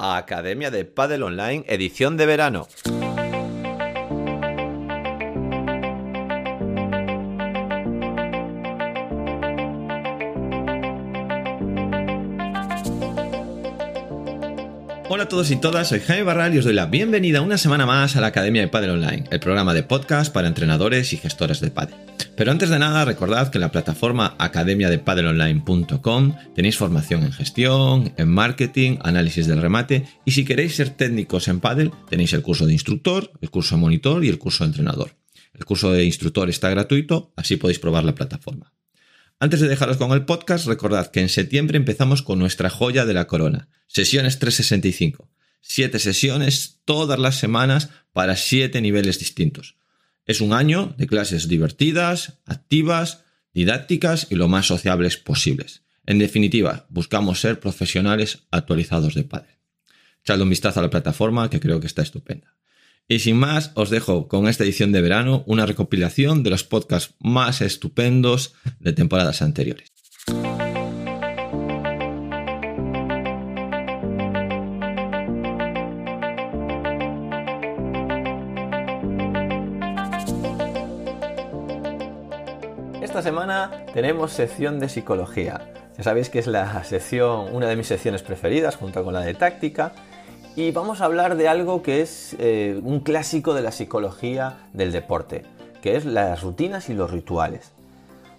a Academia de Padel Online, edición de verano. Hola a todos y todas, soy Jaime Barral y os doy la bienvenida una semana más a la Academia de Padel Online, el programa de podcast para entrenadores y gestores de padel. Pero antes de nada, recordad que en la plataforma academiadepadelonline.com tenéis formación en gestión, en marketing, análisis del remate y si queréis ser técnicos en padel, tenéis el curso de instructor, el curso de monitor y el curso de entrenador. El curso de instructor está gratuito, así podéis probar la plataforma. Antes de dejaros con el podcast, recordad que en septiembre empezamos con nuestra joya de la corona, sesiones 365. Siete sesiones todas las semanas para siete niveles distintos. Es un año de clases divertidas, activas, didácticas y lo más sociables posibles. En definitiva, buscamos ser profesionales actualizados de padre. Echadle un vistazo a la plataforma que creo que está estupenda. Y sin más, os dejo con esta edición de verano una recopilación de los podcasts más estupendos de temporadas anteriores. Semana tenemos sección de psicología. Ya sabéis que es la sección, una de mis secciones preferidas, junto con la de táctica, y vamos a hablar de algo que es eh, un clásico de la psicología del deporte, que es las rutinas y los rituales.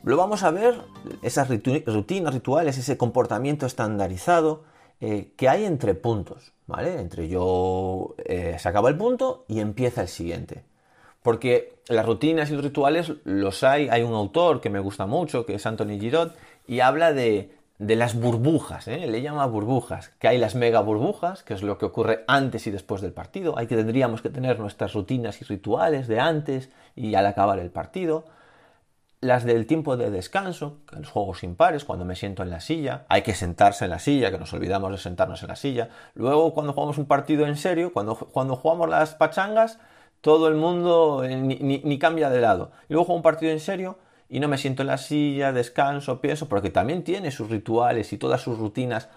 Lo vamos a ver, esas rutinas, rituales, ese comportamiento estandarizado eh, que hay entre puntos, ¿vale? Entre yo eh, se acaba el punto y empieza el siguiente. Porque las rutinas y los rituales los hay, hay un autor que me gusta mucho, que es Anthony Giraud, y habla de de las burbujas, ¿eh? le llama burbujas, que hay las mega burbujas, que es lo que ocurre antes y después del partido, hay que tendríamos que tener nuestras rutinas y rituales de antes y al acabar el partido, las del tiempo de descanso, los juegos impares, cuando me siento en la silla, hay que sentarse en la silla, que nos olvidamos de sentarnos en la silla, luego cuando jugamos un partido en serio, cuando, cuando jugamos las pachangas, todo el mundo eh, ni, cambia de lado, luego juego un partido en serio, y no me siento en la silla, descanso, pienso, porque también tiene sus rituales y todas sus rutinas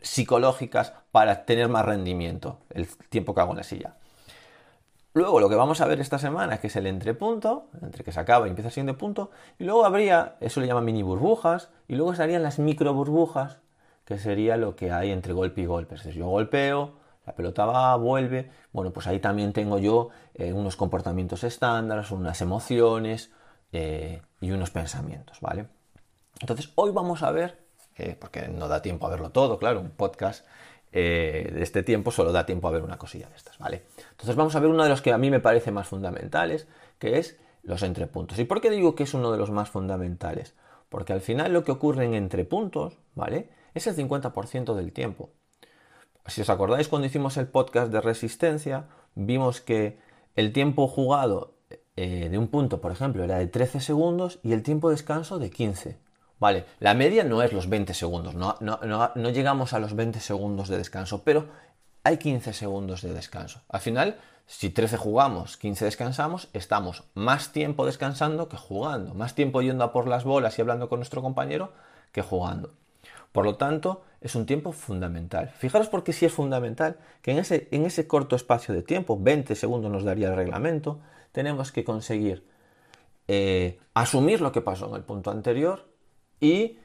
psicológicas para tener más rendimiento el tiempo que hago en la silla. Luego lo que vamos a ver esta semana, que es el entrepunto, entre que se acaba y empieza siendo punto, y luego habría, eso le llaman mini burbujas, y luego estarían las micro burbujas, que sería lo que hay entre golpe y golpe. Es decir, yo golpeo, la pelota va, vuelve, bueno, pues ahí también tengo yo eh, unos comportamientos estándares, unas emociones, eh, y unos pensamientos, ¿vale? Entonces, hoy vamos a ver, eh, porque no da tiempo a verlo todo, claro, un podcast de este tiempo solo da tiempo a ver una cosilla de estas, ¿vale? Entonces vamos a ver uno de los que a mí me parece más fundamentales, que es los entrepuntos. ¿Y por qué digo que es uno de los más fundamentales? Porque al final lo que ocurre en entrepuntos, ¿vale? Es el 50% del tiempo. Si os acordáis cuando hicimos el podcast de resistencia, vimos que el tiempo jugado eh, de un punto, por ejemplo, era de 13 segundos y el tiempo de descanso de 15. Vale, la media no es los 20 segundos, no, no, llegamos a los 20 segundos de descanso, pero hay 15 segundos de descanso. Al final, si 13 jugamos, 15 descansamos, estamos más tiempo descansando que jugando, más tiempo yendo a por las bolas y hablando con nuestro compañero que jugando. Por lo tanto, es un tiempo fundamental. Fijaros porque sí es fundamental que en ese, en ese corto espacio de tiempo, 20 segundos nos daría el reglamento, tenemos que conseguir eh, asumir lo que pasó en el punto anterior y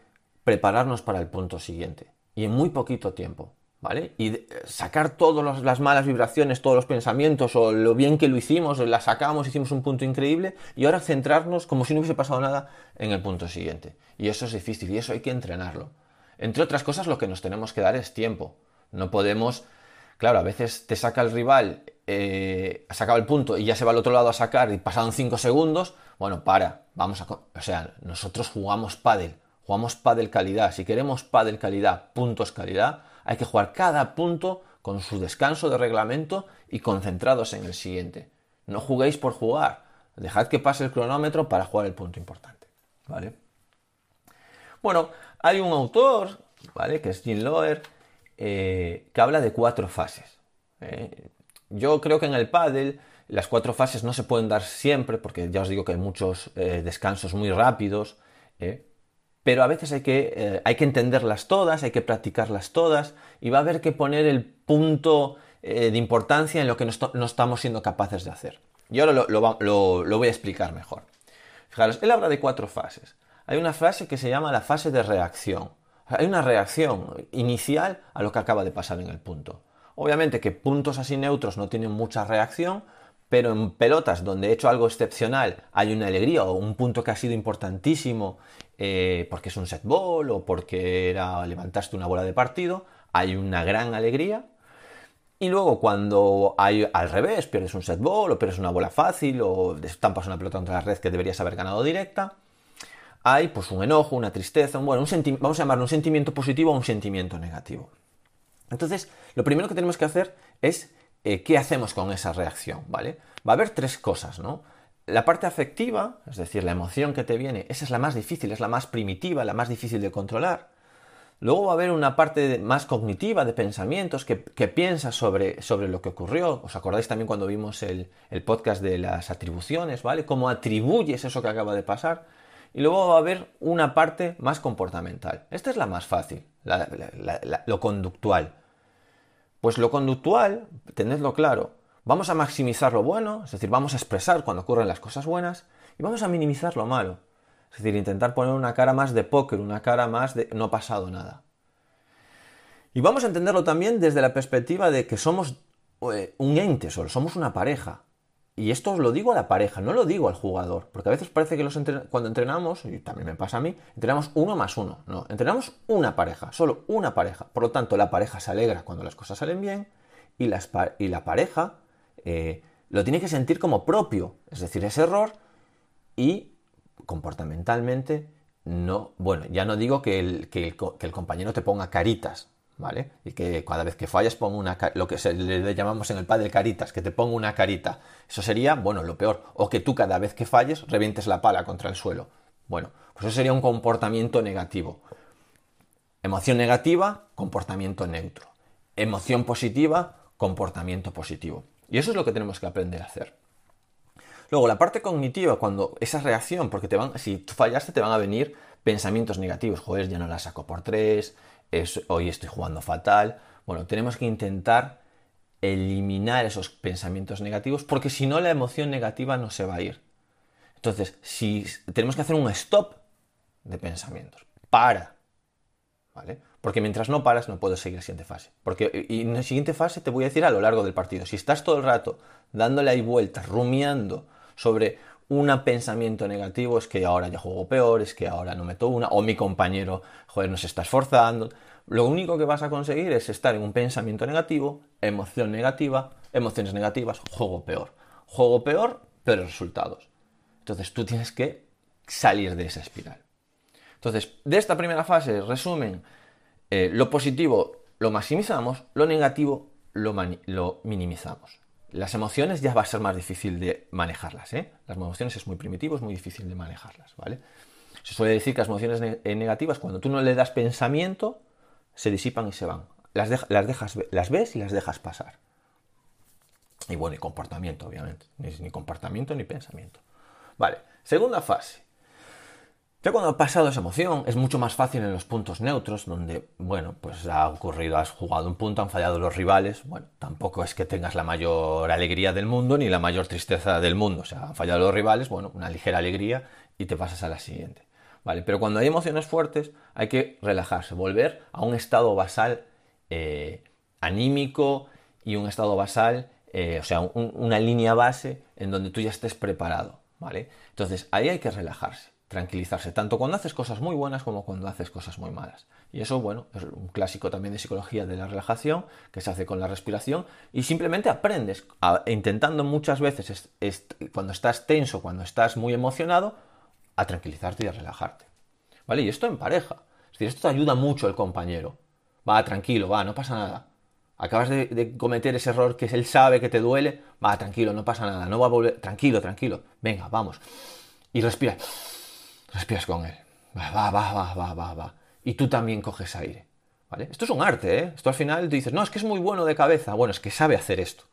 prepararnos para el punto siguiente. Y en muy poquito tiempo. ¿Vale? Y sacar todas las malas vibraciones, todos los pensamientos o lo bien que lo hicimos, la sacamos, hicimos un punto increíble y ahora centrarnos como si no hubiese pasado nada en el punto siguiente. Y eso es difícil y eso hay que entrenarlo. Entre otras cosas, lo que nos tenemos que dar es tiempo. No podemos, claro, a veces te saca el rival eh, ha sacado el punto y ya se va al otro lado a sacar y pasaron 5 segundos, bueno, para, vamos a... O sea, nosotros jugamos pádel, jugamos pádel calidad. Si queremos pádel calidad, puntos calidad, hay que jugar cada punto con su descanso de reglamento y concentrados en el siguiente. No juguéis por jugar, dejad que pase el cronómetro para jugar el punto importante, ¿vale? Bueno, hay un autor, ¿vale? Que es Jim Loer, eh, que habla de cuatro fases. ¿eh? Yo creo que en el pádel las cuatro fases no se pueden dar siempre, porque ya os digo que hay muchos eh, descansos muy rápidos, pero a veces hay que, hay que entenderlas todas, hay que practicarlas todas y va a haber que poner el punto de importancia en lo que no, estamos siendo capaces de hacer. Y ahora lo, lo, voy a explicar mejor. Fijaros, él habla de cuatro fases. Hay una fase que se llama la fase de reacción. Hay una reacción inicial a lo que acaba de pasar en el punto. Obviamente que puntos así neutros no tienen mucha reacción, pero en pelotas donde he hecho algo excepcional hay una alegría o un punto que ha sido importantísimo eh, porque es un set ball o porque era, levantaste una bola de partido, hay una gran alegría. Y luego cuando hay al revés, pierdes un set ball o pierdes una bola fácil o estampas una pelota contra la red que deberías haber ganado directa, hay pues un enojo, una tristeza, un, bueno, un vamos a llamarlo un sentimiento positivo o un sentimiento negativo. Entonces, lo primero que tenemos que hacer es eh, qué hacemos con esa reacción, ¿vale? Va a haber tres cosas, ¿no? La parte afectiva, es decir, la emoción que te viene, esa es la más difícil, es la más primitiva, la más difícil de controlar. Luego va a haber una parte más cognitiva de pensamientos que, piensas sobre, sobre, lo que ocurrió. ¿Os acordáis también cuando vimos el, podcast de las atribuciones, ¿vale? Cómo atribuyes eso que acaba de pasar. Y luego va a haber una parte más comportamental. Esta es la más fácil, lo conductual. Pues lo conductual, tenedlo claro, vamos a maximizar lo bueno, es decir, vamos a expresar cuando ocurren las cosas buenas y vamos a minimizar lo malo. Es decir, intentar poner una cara más de póker, una cara más de no ha pasado nada. Y vamos a entenderlo también desde la perspectiva de que somos eh, un ente solo, somos una pareja. Y esto os lo digo a la pareja, no lo digo al jugador, porque a veces parece que los cuando entrenamos, y también me pasa a mí, entrenamos uno más uno. No, entrenamos una pareja, solo una pareja. Por lo tanto, la pareja se alegra cuando las cosas salen bien y, y la pareja eh, lo tiene que sentir como propio, es decir, ese error y comportamentalmente no, bueno, ya no digo que el, que el compañero te ponga caritas, ¿vale? Y que cada vez que fallas ponga una lo que le llamamos en el padre caritas, que te ponga una carita. Eso sería, bueno, lo peor. O que tú cada vez que falles revientes la pala contra el suelo. Bueno, pues eso sería un comportamiento negativo. Emoción negativa, comportamiento neutro. Emoción positiva, comportamiento positivo. Y eso es lo que tenemos que aprender a hacer. Luego, la parte cognitiva, cuando esa reacción, porque te van, si tú fallaste, te van a venir pensamientos negativos. Joder, ya no la saco por tres, hoy estoy jugando fatal. Bueno, tenemos que intentar eliminar esos pensamientos negativos porque si no la emoción negativa no se va a ir. Entonces, si tenemos que hacer un stop de pensamientos, para, ¿vale? Porque mientras no paras no puedes seguir la siguiente fase. Porque y en la siguiente fase te voy a decir a lo largo del partido, si estás todo el rato dándole ahí vueltas, rumiando sobre un pensamiento negativo es que ahora ya juego peor, es que ahora no meto una, o mi compañero, joder, no se está esforzando. Lo único que vas a conseguir es estar en un pensamiento negativo, emoción negativa, emociones negativas, juego peor. Juego peor, pero resultados. Entonces tú tienes que salir de esa espiral. Entonces, de esta primera fase, resumen, eh, lo positivo lo maximizamos, lo negativo lo minimizamos. Las emociones ya va a ser más difícil de manejarlas, ¿eh? Las emociones es muy primitivo, es muy difícil de manejarlas, ¿vale? Se suele decir que las emociones eh, negativas, cuando tú no le das pensamiento, se disipan y se van. Las, las, dejas, las ves y las dejas pasar. Y bueno, y comportamiento, obviamente. ni comportamiento ni pensamiento. Vale, segunda fase. Ya cuando ha pasado esa emoción, es mucho más fácil en los puntos neutros, donde, bueno, pues ha ocurrido, has jugado un punto, han fallado los rivales. Bueno, tampoco es que tengas la mayor alegría del mundo ni la mayor tristeza del mundo. O sea, han fallado los rivales, bueno, una ligera alegría y te pasas a la siguiente. ¿Vale? Pero cuando hay emociones fuertes, hay que relajarse, volver a un estado basal eh, anímico y un estado basal, eh, o sea, una línea base en donde tú ya estés preparado. ¿Vale? Entonces, ahí hay que relajarse tranquilizarse, tanto cuando haces cosas muy buenas como cuando haces cosas muy malas. Y eso, bueno, es un clásico también de psicología de la relajación, que se hace con la respiración, y simplemente aprendes, intentando muchas veces, cuando estás tenso, cuando estás muy emocionado, a tranquilizarte y a relajarte. ¿Vale? Y esto en pareja. Es decir, esto te ayuda mucho el compañero. Va, tranquilo, va, no pasa nada. Acabas de, de, cometer ese error que él sabe que te duele, va, tranquilo, no pasa nada, no va a volver, tranquilo, tranquilo, venga, vamos. Y respira respiras con él. Va, va, va, va, va, va, Y tú también coges aire. ¿Vale? Esto es un arte, ¿eh? Esto al final tú dices, no, es que es muy bueno de cabeza. Bueno, es que sabe hacer esto.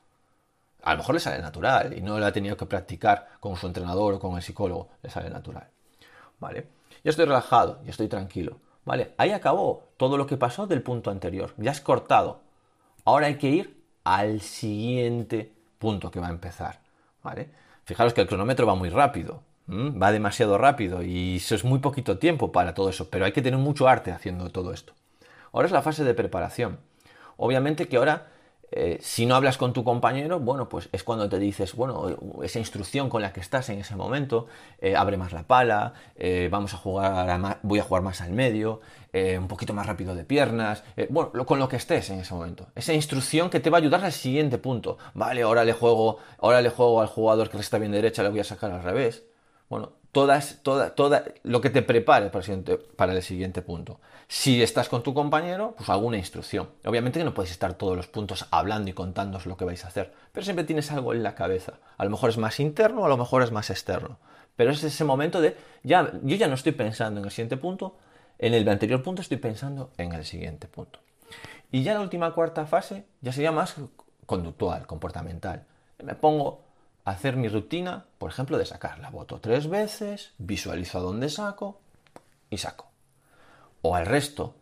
A lo mejor le sale natural y no le ha tenido que practicar con su entrenador o con el psicólogo. Le sale natural. ¿Vale? ya estoy relajado, ya estoy tranquilo. ¿Vale? Ahí acabó todo lo que pasó del punto anterior. Ya has cortado. Ahora hay que ir al siguiente punto que va a empezar. ¿Vale? Fijaros que el cronómetro va muy rápido. Va demasiado rápido y eso es muy poquito tiempo para todo eso, pero hay que tener mucho arte haciendo todo esto. Ahora es la fase de preparación. Obviamente que ahora eh, si no hablas con tu compañero, bueno, pues es cuando te dices, bueno, esa instrucción con la que estás en ese momento, eh, abre más la pala, eh, vamos a jugar, voy a jugar más al medio, un poquito más rápido de piernas, bueno, con lo que estés en ese momento. Esa instrucción que te va a ayudar al siguiente punto. Vale, ahora le juego, ahora le juego al jugador que está bien derecha, le voy a sacar al revés. Bueno, todas, toda, toda, lo que te prepare para el, siguiente, para el siguiente punto. Si estás con tu compañero, pues alguna instrucción. Obviamente que no puedes estar todos los puntos hablando y contándoos lo que vais a hacer, pero siempre tienes algo en la cabeza. A lo mejor es más interno, a lo mejor es más externo. Pero es ese momento de, ya, yo ya no estoy pensando en el siguiente punto, en el anterior punto estoy pensando en el siguiente punto. Y ya la última cuarta fase ya sería más conductual, comportamental. Me pongo hacer mi rutina, por ejemplo, de sacar la voto tres veces, visualizo a dónde saco y saco. O al resto,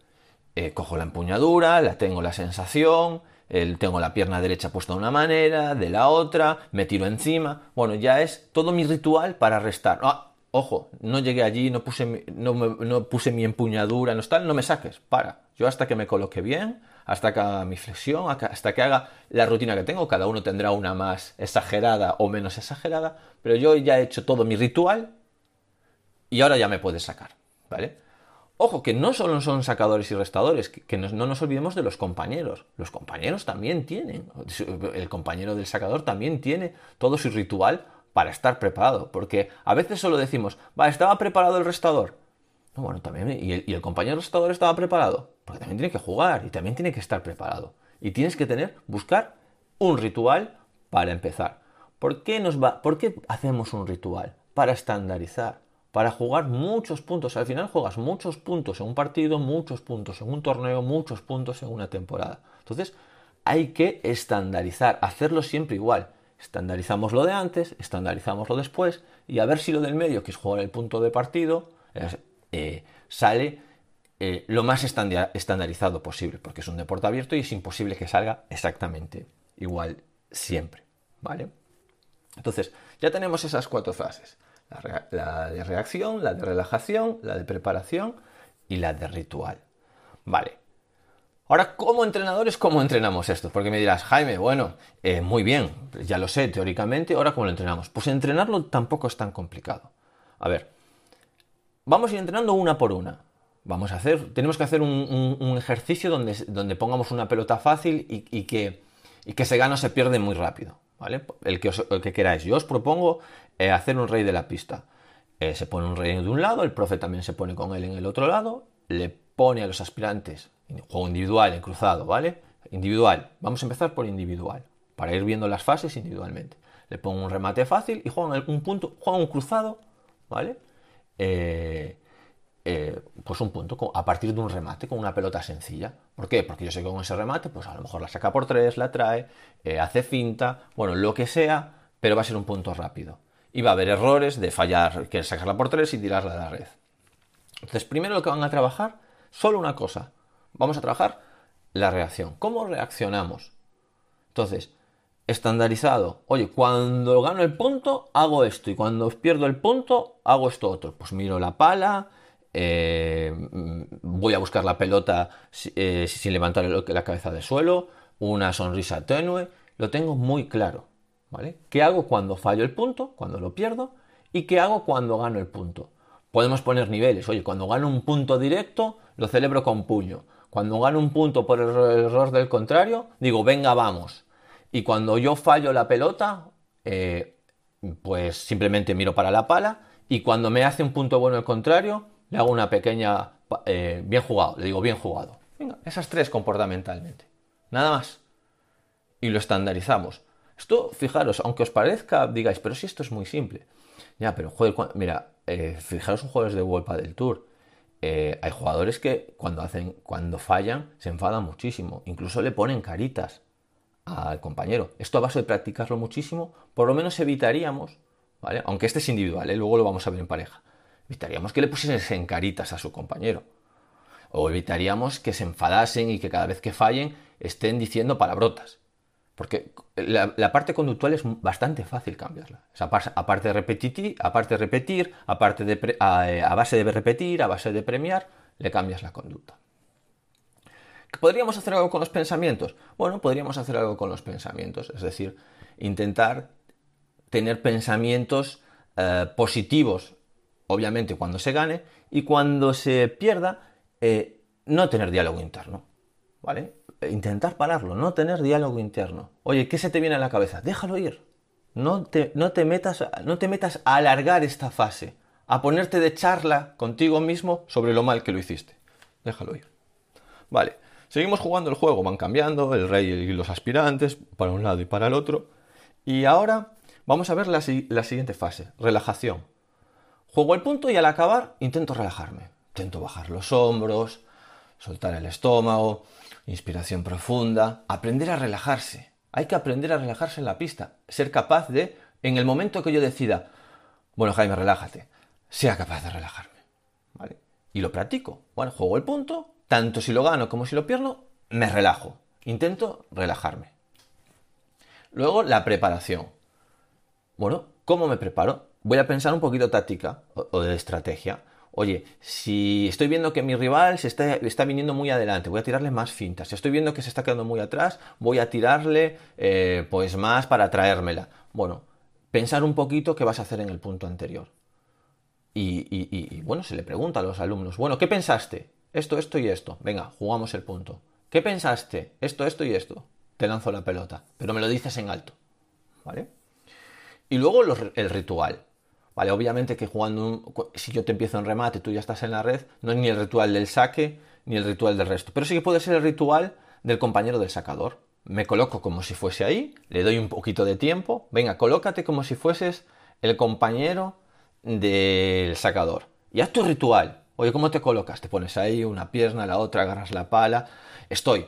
eh, cojo la empuñadura, la tengo la sensación, tengo la pierna derecha puesta de una manera, de la otra, me tiro encima. Bueno, ya es todo mi ritual para restar. Ah, ojo, no llegué allí, no puse, mi, no, puse mi empuñadura, no, está, no me saques, para. Yo hasta que me coloque bien, hasta que haga mi flexión, hasta que haga la rutina que tengo. Cada uno tendrá una más exagerada o menos exagerada, pero yo ya he hecho todo mi ritual y ahora ya me puedes sacar, ¿vale? Ojo, que no solo son sacadores y restadores, que, no, nos olvidemos de los compañeros. Los compañeros también tienen, el compañero del sacador también tiene todo su ritual para estar preparado, porque a veces solo decimos, va, estaba preparado el restador. Bueno, también, ¿y el, y el compañero restador estaba preparado? Porque también tiene que jugar y también tiene que estar preparado. Y tienes que tener, buscar un ritual para empezar. ¿Por qué, nos va, ¿Por qué hacemos un ritual? Para estandarizar, para jugar muchos puntos. Al final juegas muchos puntos en un partido, muchos puntos en un torneo, muchos puntos en una temporada. Entonces, hay que estandarizar, hacerlo siempre igual. Estandarizamos lo de antes, estandarizamos lo después, y a ver si lo del medio, que es jugar el punto de partido, eh, sale eh, lo más estandarizado posible, porque es un deporte abierto y es imposible que salga exactamente igual siempre, ¿vale? Entonces, ya tenemos esas cuatro fases. La, de reacción, la de relajación, la de preparación y la de ritual. Vale. Ahora, como entrenadores, ¿cómo entrenamos esto? Porque me dirás, Jaime, bueno, eh, muy bien, ya lo sé teóricamente, ahora ¿cómo lo entrenamos? Pues entrenarlo tampoco es tan complicado. A ver, vamos a ir entrenando una por una. Vamos a hacer, tenemos que hacer un, ejercicio donde, donde, pongamos una pelota fácil y, que, que, se gana o se pierde muy rápido. ¿vale? El, que que queráis. Yo os propongo eh, hacer un rey de la pista. Eh, se pone un rey de un lado, el profe también se pone con él en el otro lado, le pone a los aspirantes, juego individual, en cruzado, ¿vale? Individual. Vamos a empezar por individual, para ir viendo las fases individualmente. Le pongo un remate fácil y juegan un punto, juegan un cruzado, ¿vale? Eh, eh, pues un punto a partir de un remate con una pelota sencilla. ¿Por qué? Porque yo sé que con ese remate, pues a lo mejor la saca por tres, la trae, eh, hace finta, bueno, lo que sea, pero va a ser un punto rápido. Y va a haber errores de fallar, que sacarla por tres y tirarla a la red. Entonces, primero lo que van a trabajar, solo una cosa. Vamos a trabajar la reacción. ¿Cómo reaccionamos? Entonces, estandarizado. Oye, cuando gano el punto, hago esto. Y cuando pierdo el punto, hago esto otro. Pues miro la pala, eh, voy a buscar la pelota eh, sin levantar la cabeza del suelo, una sonrisa tenue, lo tengo muy claro. ¿vale? ¿Qué hago cuando fallo el punto, cuando lo pierdo? ¿Y qué hago cuando gano el punto? Podemos poner niveles. Oye, cuando gano un punto directo, lo celebro con puño. Cuando gano un punto por el error del contrario, digo, venga, vamos. Y cuando yo fallo la pelota, eh, pues simplemente miro para la pala. Y cuando me hace un punto bueno el contrario, le hago una pequeña... Eh, bien jugado, le digo bien jugado. Venga, esas tres comportamentalmente. Nada más. Y lo estandarizamos. Esto, fijaros, aunque os parezca, digáis, pero si esto es muy simple. Ya, pero joder, mira, eh, fijaros en jugadores de World del Tour. Hay jugadores que cuando hacen, cuando fallan, se enfadan muchísimo. Incluso le ponen caritas al compañero. Esto a base de practicarlo muchísimo, por lo menos evitaríamos, ¿vale? Aunque este es individual, luego lo vamos a ver en pareja Evitaríamos que le pusiesen caritas a su compañero. O evitaríamos que se enfadasen y que cada vez que fallen estén diciendo palabrotas. Porque la, parte conductual es bastante fácil cambiarla. aparte, de repetir, aparte de repetir, de a, base de repetir, a base de premiar, le cambias la conducta. ¿Podríamos hacer algo con los pensamientos? Bueno, podríamos hacer algo con los pensamientos. Es decir, intentar tener pensamientos eh, positivos, obviamente cuando se gane, y cuando se pierda, eh, no tener diálogo interno. ¿Vale? intentar pararlo, no tener diálogo interno. Oye, ¿qué se te viene a la cabeza? Déjalo ir. No te, no te, metas, no te metas a alargar esta fase, a ponerte de charla contigo mismo sobre lo mal que lo hiciste. Déjalo ir. Vale, seguimos jugando el juego, van cambiando el rey y los aspirantes para un lado y para el otro. Y ahora vamos a ver la, siguiente fase, relajación. Juego el punto y al acabar intento relajarme. Intento bajar los hombros, soltar el estómago, inspiración profunda, aprender a relajarse. Hay que aprender a relajarse en la pista, ser capaz de, en el momento que yo decida, bueno Jaime, relájate, sea capaz de relajarme. ¿Vale? Y lo practico. Bueno, juego el punto, tanto si lo gano como si lo pierdo, me relajo. Intento relajarme. Luego, la preparación. Bueno, ¿cómo me preparo? Voy a pensar un poquito táctica o de estrategia oye, si estoy viendo que mi rival se está, viniendo muy adelante, voy a tirarle más fintas. Si estoy viendo que se está quedando muy atrás, voy a tirarle eh, pues más para traérmela. Bueno, pensar un poquito qué vas a hacer en el punto anterior. Y, y, bueno, se le pregunta a los alumnos, bueno, ¿qué pensaste? Esto, esto y esto. Venga, jugamos el punto. ¿Qué pensaste? Esto, esto y esto. Te lanzo la pelota, pero me lo dices en alto. ¿Vale? Y luego el ritual. Vale, obviamente que jugando, si yo te empiezo en remate, tú ya estás en la red, no es ni el ritual del saque ni el ritual del resto, pero sí que puede ser el ritual del compañero del sacador. Me coloco como si fuese ahí, le doy un poquito de tiempo, venga, colócate como si fueses el compañero del sacador. Y haz tu ritual. Oye, ¿cómo te colocas? Te pones ahí una pierna, la otra, agarras la pala. Estoy.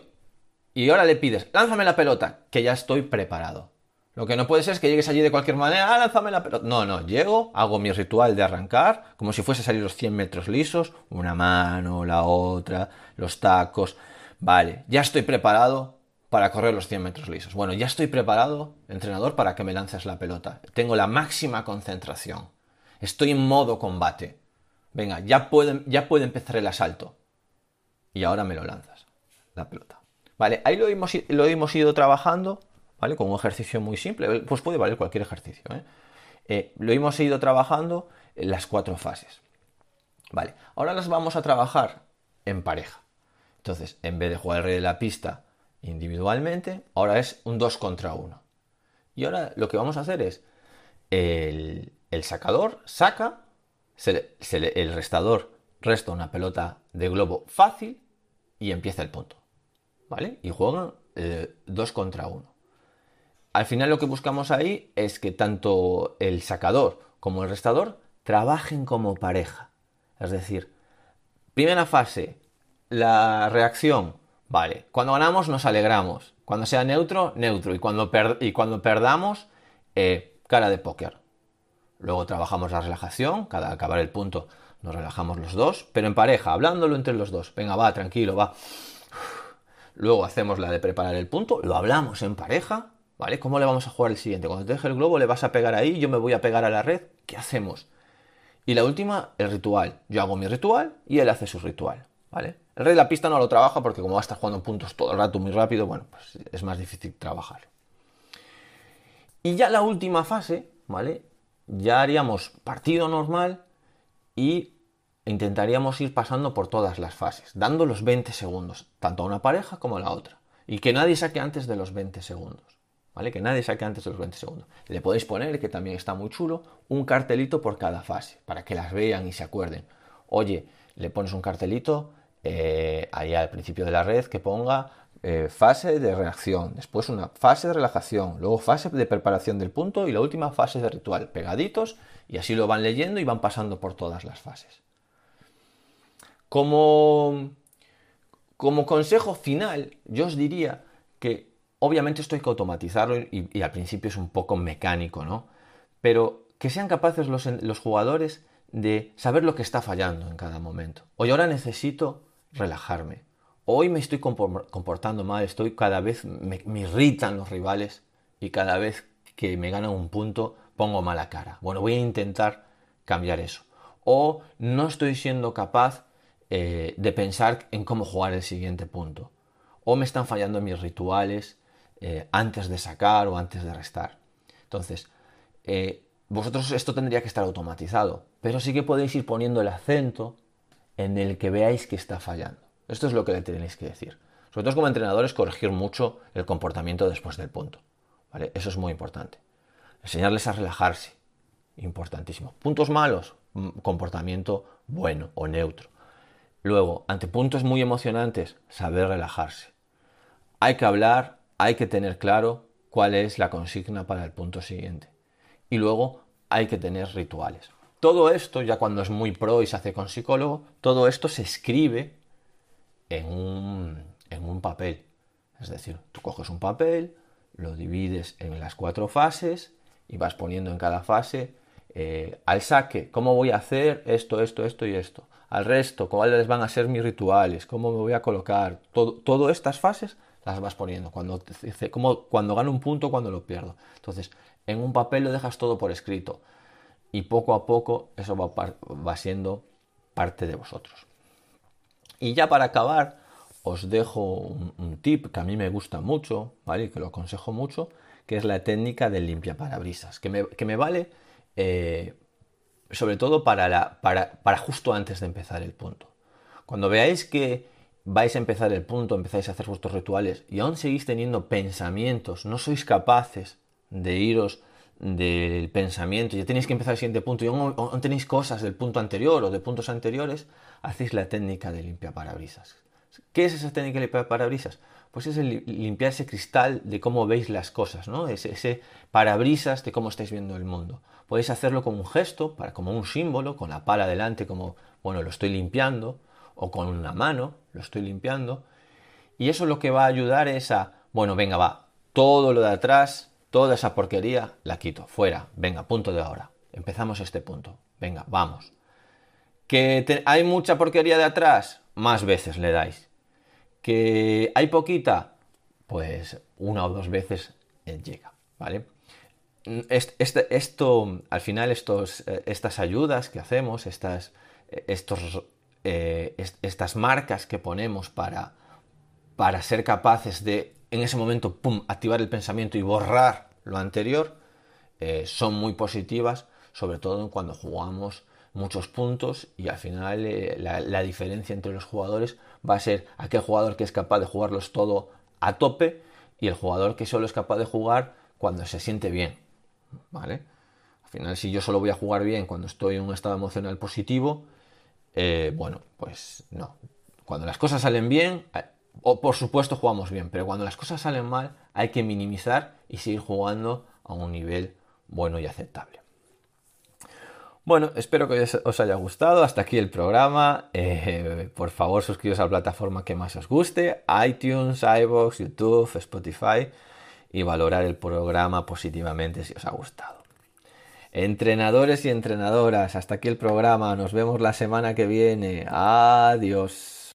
Y ahora le pides, lánzame la pelota, que ya estoy preparado. Lo que no puede ser es que llegues allí de cualquier manera, ah, lánzame la pelota. No, no, llego, hago mi ritual de arrancar, como si fuese a salir los 100 metros lisos, una mano, la otra, los tacos. Vale, ya estoy preparado para correr los 100 metros lisos. Bueno, ya estoy preparado, entrenador, para que me lances la pelota. Tengo la máxima concentración. Estoy en modo combate. Venga, ya puede, ya empezar el asalto. Y ahora me lo lanzas, la pelota. Vale, ahí lo hemos, lo hemos ido trabajando ¿vale? Con un ejercicio muy simple, pues puede valer cualquier ejercicio. ¿eh? Eh, lo hemos ido trabajando en las cuatro fases. Vale, ahora las vamos a trabajar en pareja. Entonces, en vez de jugar el rey de la pista individualmente, ahora es un 2 contra 1. Y ahora lo que vamos a hacer es, el, sacador saca, el restador resta una pelota de globo fácil y empieza el punto. ¿Vale? Y juegan 2 eh, contra 1. Al final lo que buscamos ahí es que tanto el sacador como el restador trabajen como pareja. Es decir, primera fase, la reacción. Vale, cuando ganamos nos alegramos. Cuando sea neutro, neutro. Y cuando, y cuando perdamos, eh, cara de póker. Luego trabajamos la relajación, cada acabar el punto nos relajamos los dos, pero en pareja, hablándolo entre los dos. Venga, va, tranquilo, va. Luego hacemos la de preparar el punto, lo hablamos en pareja, ¿Vale? ¿Cómo le vamos a jugar el siguiente? Cuando te deje el globo le vas a pegar ahí, yo me voy a pegar a la red, ¿qué hacemos? Y la última, el ritual. Yo hago mi ritual y él hace su ritual, ¿vale? El rey de la pista no lo trabaja porque como va a estar jugando puntos todo el rato muy rápido, bueno, pues es más difícil trabajar. Y ya la última fase, ¿vale? Ya haríamos partido normal y intentaríamos ir pasando por todas las fases, dando los 20 segundos, tanto a una pareja como a la otra. Y que nadie saque antes de los 20 segundos. Que nadie saque antes de los 20 segundos. Le podéis poner, que también está muy chulo, un cartelito por cada fase, para que las vean y se acuerden. Oye, le pones un cartelito eh, ahí al principio de la red que ponga eh, fase de reacción, después una fase de relajación, luego fase de preparación del punto y la última fase de ritual, pegaditos, y así lo van leyendo y van pasando por todas las fases. Como, como consejo final, yo os diría que Obviamente esto hay que automatizarlo y, al principio es un poco mecánico, ¿no? Pero que sean capaces los, jugadores de saber lo que está fallando en cada momento. Hoy ahora necesito relajarme. Hoy me estoy comportando mal, estoy cada vez me, irritan los rivales y cada vez que me ganan un punto pongo mala cara. Bueno, voy a intentar cambiar eso. O no estoy siendo capaz eh, de pensar en cómo jugar el siguiente punto. O me están fallando mis rituales eh, antes de sacar o antes de restar. Entonces, eh, vosotros esto tendría que estar automatizado, pero sí que podéis ir poniendo el acento en el que veáis que está fallando. Esto es lo que le tenéis que decir. Sobre todo como entrenadores, corregir mucho el comportamiento después del punto. ¿vale? Eso es muy importante. Enseñarles a relajarse. Importantísimo. Puntos malos, mm, comportamiento bueno o neutro. Luego, ante puntos muy emocionantes, saber relajarse. Hay que hablar, hay que tener claro cuál es la consigna para el punto siguiente. Y luego hay que tener rituales. Todo esto, ya cuando es muy pro y se hace con psicólogo, todo esto se escribe en un, en un papel. Es decir, tú coges un papel, lo divides en las cuatro fases y vas poniendo en cada fase eh, al saque, cómo voy a hacer esto, esto, esto y esto. Al resto, cuáles van a ser mis rituales, cómo me voy a colocar. Todo, estas fases las vas poniendo. Cuando, como, cuando gano un punto, cuando lo pierdo. Entonces, en un papel lo dejas todo por escrito. Y poco a poco eso va, va siendo parte de vosotros. Y ya para acabar, os dejo un, tip que a mí me gusta mucho, ¿vale? Que lo aconsejo mucho, que es la técnica del limpia parabrisas, que me, que me vale eh, sobre todo para, la, para, para justo antes de empezar el punto. Cuando veáis que vais a empezar el punto, empezáis a hacer vuestros rituales y aún seguís teniendo pensamientos, no sois capaces de iros del pensamiento, ya tenéis que empezar el siguiente punto y aún, tenéis cosas del punto anterior o de puntos anteriores, hacéis la técnica de limpia parabrisas. ¿Qué es esa técnica de limpia parabrisas? Pues es el limpiar ese cristal de cómo veis las cosas, ¿no? Ese, ese parabrisas de cómo estáis viendo el mundo. Podéis hacerlo como un gesto, para, como un símbolo, con la pala delante, como, bueno, lo estoy limpiando, o con una mano, lo estoy limpiando. Y eso lo que va a ayudar es a, bueno, venga, va, todo lo de atrás, toda esa porquería, la quito, fuera, venga, punto de ahora. Empezamos este punto, venga, vamos. ¿Que hay mucha porquería de atrás? Más veces le dais ¿Que hay poquita? Pues una o dos veces llega, ¿vale? Este, esto, al final, estos, eh, estas ayudas que hacemos, estas, estos, eh, estas marcas que ponemos para, para ser capaces de, en ese momento, pum, activar el pensamiento y borrar lo anterior, eh, son muy positivas, sobre todo cuando jugamos muchos puntos y al final eh, la, diferencia entre los jugadores va a ser aquel jugador que es capaz de jugarlos todo a tope y el jugador que solo es capaz de jugar cuando se siente bien. ¿Vale? Al final, si yo solo voy a jugar bien cuando estoy en un estado emocional positivo, eh, bueno, pues no. Cuando las cosas salen bien, o por supuesto jugamos bien, pero cuando las cosas salen mal, hay que minimizar y seguir jugando a un nivel bueno y aceptable. Bueno, espero que os haya gustado. Hasta aquí el programa. Eh, por favor, suscribiros a la plataforma que más os guste: iTunes, iBox, YouTube, Spotify. Y valorar el programa positivamente si os ha gustado. Entrenadores y entrenadoras, hasta aquí el programa. Nos vemos la semana que viene. Adiós.